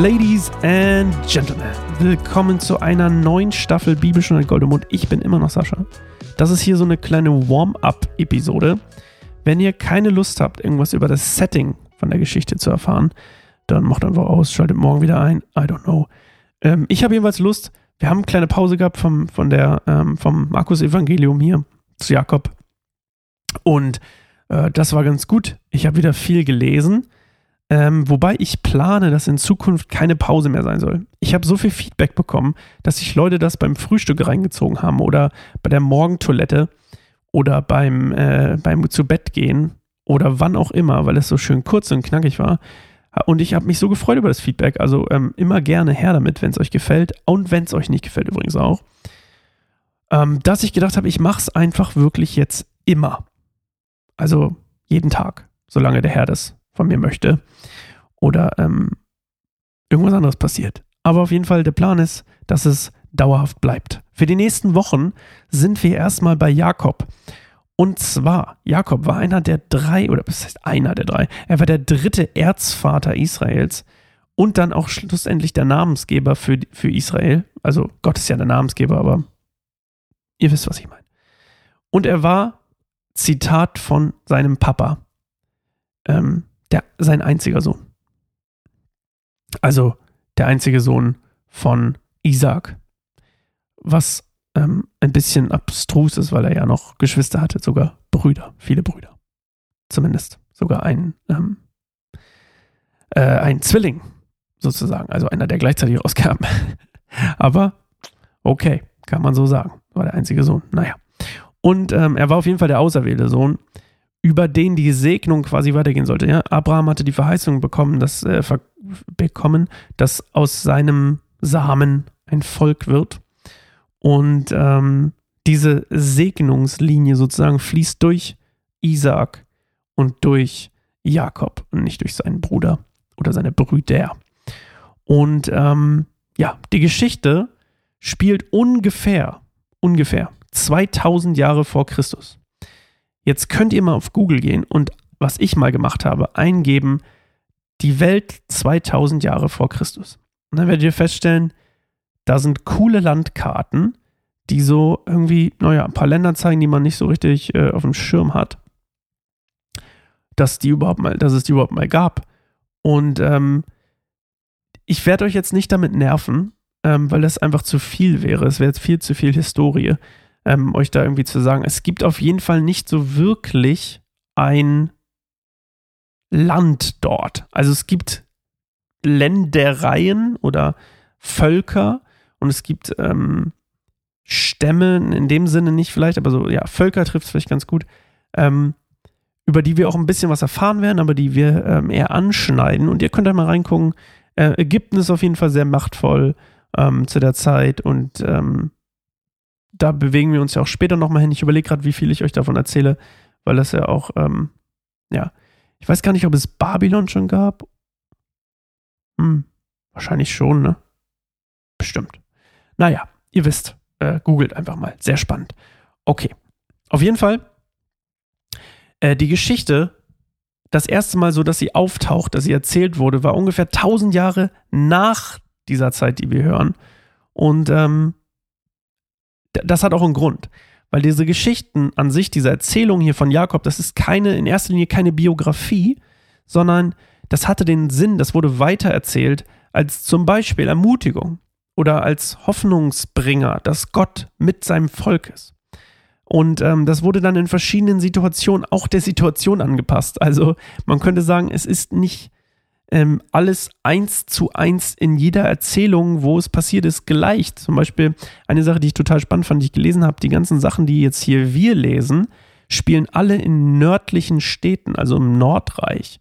Ladies and Gentlemen, willkommen zu einer neuen Staffel Bibelstunde Goldemund. Ich bin immer noch Sascha. Das ist hier so eine kleine Warm-up-Episode. Wenn ihr keine Lust habt, irgendwas über das Setting von der Geschichte zu erfahren, dann macht einfach aus, schaltet morgen wieder ein. I don't know. Ähm, ich habe jedenfalls Lust. Wir haben eine kleine Pause gehabt vom, von der, ähm, vom Markus-Evangelium hier zu Jakob. Und äh, das war ganz gut. Ich habe wieder viel gelesen. Ähm, wobei ich plane, dass in Zukunft keine Pause mehr sein soll. Ich habe so viel Feedback bekommen, dass sich Leute das beim Frühstück reingezogen haben oder bei der Morgentoilette oder beim, äh, beim zu Bett gehen oder wann auch immer, weil es so schön kurz und knackig war. Und ich habe mich so gefreut über das Feedback. Also ähm, immer gerne her damit, wenn es euch gefällt und wenn es euch nicht gefällt übrigens auch. Ähm, dass ich gedacht habe, ich mache es einfach wirklich jetzt immer. Also jeden Tag, solange der Herr das von mir möchte. Oder ähm, irgendwas anderes passiert. Aber auf jeden Fall, der Plan ist, dass es dauerhaft bleibt. Für die nächsten Wochen sind wir erstmal bei Jakob. Und zwar, Jakob war einer der drei, oder was heißt einer der drei? Er war der dritte Erzvater Israels und dann auch schlussendlich der Namensgeber für, für Israel. Also Gott ist ja der Namensgeber, aber ihr wisst, was ich meine. Und er war, Zitat von seinem Papa, ähm, der, sein einziger Sohn. Also der einzige Sohn von Isaac. Was ähm, ein bisschen abstrus ist, weil er ja noch Geschwister hatte, sogar Brüder, viele Brüder. Zumindest sogar ein, ähm, äh, ein Zwilling, sozusagen, also einer, der gleichzeitig rauskam. Aber okay, kann man so sagen. War der einzige Sohn. Naja. Und ähm, er war auf jeden Fall der auserwählte Sohn über den die Segnung quasi weitergehen sollte. Ja? Abraham hatte die Verheißung bekommen, dass, äh, bekommen, dass aus seinem Samen ein Volk wird. Und ähm, diese Segnungslinie sozusagen fließt durch Isaac und durch Jakob und nicht durch seinen Bruder oder seine Brüder. Und ähm, ja, die Geschichte spielt ungefähr, ungefähr 2000 Jahre vor Christus. Jetzt könnt ihr mal auf Google gehen und was ich mal gemacht habe, eingeben, die Welt 2000 Jahre vor Christus. Und dann werdet ihr feststellen, da sind coole Landkarten, die so irgendwie, naja, ein paar Länder zeigen, die man nicht so richtig äh, auf dem Schirm hat. Dass die überhaupt mal, dass es die überhaupt mal gab. Und ähm, ich werde euch jetzt nicht damit nerven, ähm, weil das einfach zu viel wäre. Es wäre jetzt viel zu viel Historie ähm, euch da irgendwie zu sagen. Es gibt auf jeden Fall nicht so wirklich ein Land dort. Also es gibt Ländereien oder Völker und es gibt ähm, Stämme, in dem Sinne nicht vielleicht, aber so, ja, Völker trifft es vielleicht ganz gut, ähm, über die wir auch ein bisschen was erfahren werden, aber die wir ähm, eher anschneiden. Und ihr könnt da mal reingucken. Äh, Ägypten ist auf jeden Fall sehr machtvoll ähm, zu der Zeit und ähm, da bewegen wir uns ja auch später nochmal hin. Ich überlege gerade, wie viel ich euch davon erzähle, weil das ja auch, ähm, ja, ich weiß gar nicht, ob es Babylon schon gab. Hm, wahrscheinlich schon, ne? Bestimmt. Naja, ihr wisst, äh, googelt einfach mal. Sehr spannend. Okay. Auf jeden Fall, äh, die Geschichte, das erste Mal so, dass sie auftaucht, dass sie erzählt wurde, war ungefähr 1000 Jahre nach dieser Zeit, die wir hören. Und ähm, das hat auch einen Grund. Weil diese Geschichten an sich, diese Erzählung hier von Jakob, das ist keine, in erster Linie keine Biografie, sondern das hatte den Sinn, das wurde weitererzählt als zum Beispiel Ermutigung oder als Hoffnungsbringer, dass Gott mit seinem Volk ist. Und ähm, das wurde dann in verschiedenen Situationen auch der Situation angepasst. Also man könnte sagen, es ist nicht ähm, alles eins zu eins in jeder Erzählung, wo es passiert ist, gleicht. Zum Beispiel eine Sache, die ich total spannend fand, die ich gelesen habe, die ganzen Sachen, die jetzt hier wir lesen, spielen alle in nördlichen Städten, also im Nordreich.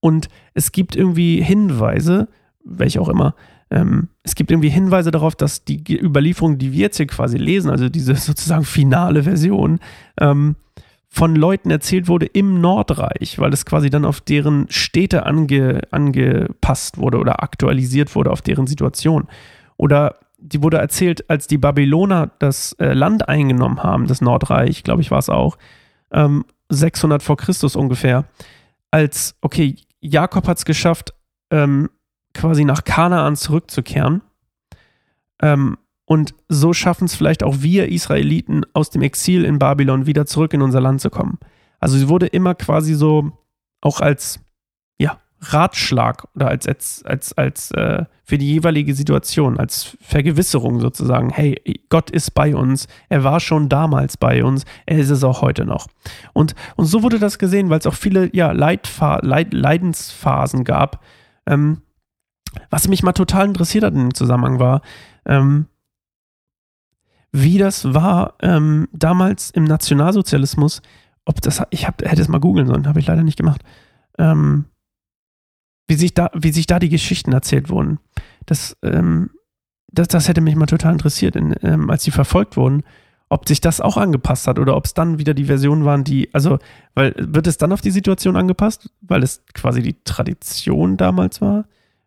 Und es gibt irgendwie Hinweise, welche auch immer, ähm, es gibt irgendwie Hinweise darauf, dass die Überlieferung, die wir jetzt hier quasi lesen, also diese sozusagen finale Version, ähm, von Leuten erzählt wurde im Nordreich, weil es quasi dann auf deren Städte ange, angepasst wurde oder aktualisiert wurde auf deren Situation. Oder die wurde erzählt, als die Babyloner das äh, Land eingenommen haben, das Nordreich, glaube ich, war es auch, ähm, 600 vor Christus ungefähr, als, okay, Jakob hat es geschafft, ähm, quasi nach Kanaan zurückzukehren. Ähm, und so schaffen es vielleicht auch wir Israeliten aus dem Exil in Babylon wieder zurück in unser Land zu kommen. Also sie wurde immer quasi so auch als ja, Ratschlag oder als, als, als, als äh, für die jeweilige Situation, als Vergewisserung sozusagen, hey, Gott ist bei uns, er war schon damals bei uns, er ist es auch heute noch. Und, und so wurde das gesehen, weil es auch viele ja, Leidfa Leid Leidensphasen gab. Ähm, was mich mal total interessiert hat in dem Zusammenhang war, ähm, wie das war ähm, damals im Nationalsozialismus. Ob das, ich hab, hätte es mal googeln sollen, habe ich leider nicht gemacht. Ähm, wie, sich da, wie sich da die Geschichten erzählt wurden. Das, ähm, das, das hätte mich mal total interessiert, in, ähm, als sie verfolgt wurden, ob sich das auch angepasst hat oder ob es dann wieder die Versionen waren, die, also, weil wird es dann auf die Situation angepasst, weil es quasi die Tradition damals war?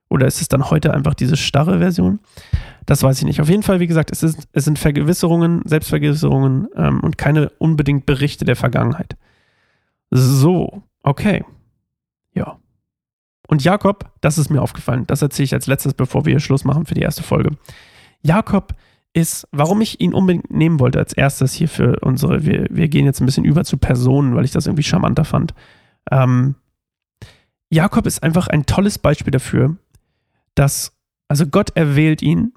Oder ist es dann heute einfach diese starre Version? Das weiß ich nicht. Auf jeden Fall, wie gesagt, es, ist, es sind Vergewisserungen, Selbstvergewisserungen ähm, und keine unbedingt Berichte der Vergangenheit. So, okay. Ja. Und Jakob, das ist mir aufgefallen, das erzähle ich als letztes, bevor wir Schluss machen für die erste Folge. Jakob ist, warum ich ihn unbedingt nehmen wollte als erstes hier für unsere, wir, wir gehen jetzt ein bisschen über zu Personen, weil ich das irgendwie charmanter fand. Ähm, Jakob ist einfach ein tolles Beispiel dafür, dass, also Gott erwählt ihn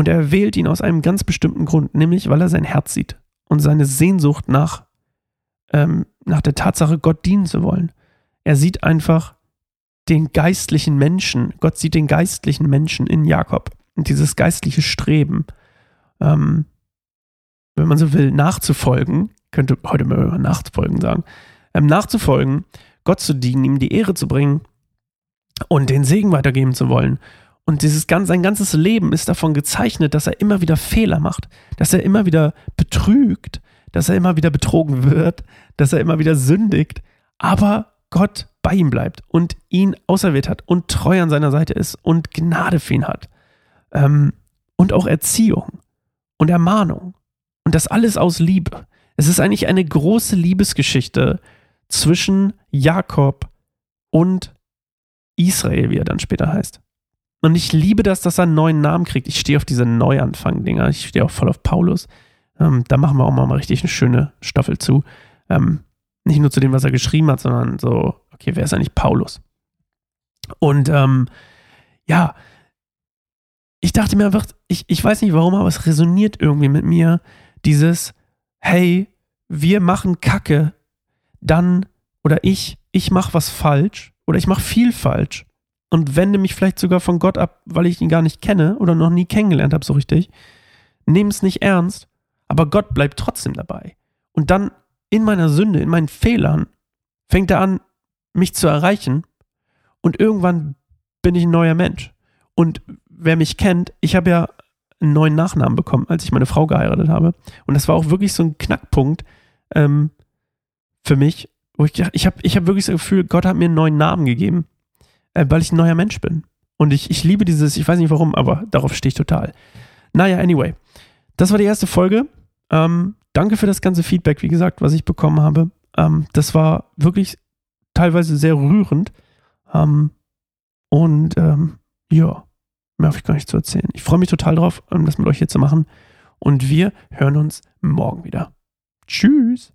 und er erwählt ihn aus einem ganz bestimmten Grund, nämlich weil er sein Herz sieht und seine Sehnsucht nach, ähm, nach der Tatsache, Gott dienen zu wollen. Er sieht einfach den geistlichen Menschen, Gott sieht den geistlichen Menschen in Jakob und dieses geistliche Streben, ähm, wenn man so will, nachzufolgen, könnte heute mal nachfolgen sagen, ähm, nachzufolgen, Gott zu dienen, ihm die Ehre zu bringen und den Segen weitergeben zu wollen. Und dieses ganz, sein ganzes Leben ist davon gezeichnet, dass er immer wieder Fehler macht, dass er immer wieder betrügt, dass er immer wieder betrogen wird, dass er immer wieder sündigt, aber Gott bei ihm bleibt und ihn auserwählt hat und treu an seiner Seite ist und Gnade für ihn hat. Ähm, und auch Erziehung und Ermahnung. Und das alles aus Liebe. Es ist eigentlich eine große Liebesgeschichte zwischen Jakob und Israel, wie er dann später heißt. Und ich liebe das, dass er einen neuen Namen kriegt. Ich stehe auf diese Neuanfang-Dinger. Ich stehe auch voll auf Paulus. Ähm, da machen wir auch mal richtig eine schöne Staffel zu. Ähm, nicht nur zu dem, was er geschrieben hat, sondern so, okay, wer ist eigentlich Paulus? Und ähm, ja, ich dachte mir einfach, ich, ich weiß nicht warum, aber es resoniert irgendwie mit mir, dieses, hey, wir machen Kacke, dann, oder ich, ich mache was falsch oder ich mache viel falsch und wende mich vielleicht sogar von Gott ab, weil ich ihn gar nicht kenne oder noch nie kennengelernt habe so richtig. Nehme es nicht ernst, aber Gott bleibt trotzdem dabei. Und dann in meiner Sünde, in meinen Fehlern, fängt er an, mich zu erreichen und irgendwann bin ich ein neuer Mensch. Und wer mich kennt, ich habe ja einen neuen Nachnamen bekommen, als ich meine Frau geheiratet habe. Und das war auch wirklich so ein Knackpunkt ähm, für mich, wo ich ich habe ich hab wirklich das Gefühl, Gott hat mir einen neuen Namen gegeben, äh, weil ich ein neuer Mensch bin. Und ich, ich liebe dieses, ich weiß nicht warum, aber darauf stehe ich total. Naja, anyway. Das war die erste Folge. Ähm, danke für das ganze Feedback, wie gesagt, was ich bekommen habe. Ähm, das war wirklich teilweise sehr rührend. Ähm, und ähm, ja, mehr habe ich gar nicht zu erzählen. Ich freue mich total drauf, ähm, das mit euch hier zu machen. Und wir hören uns morgen wieder. Tschüss.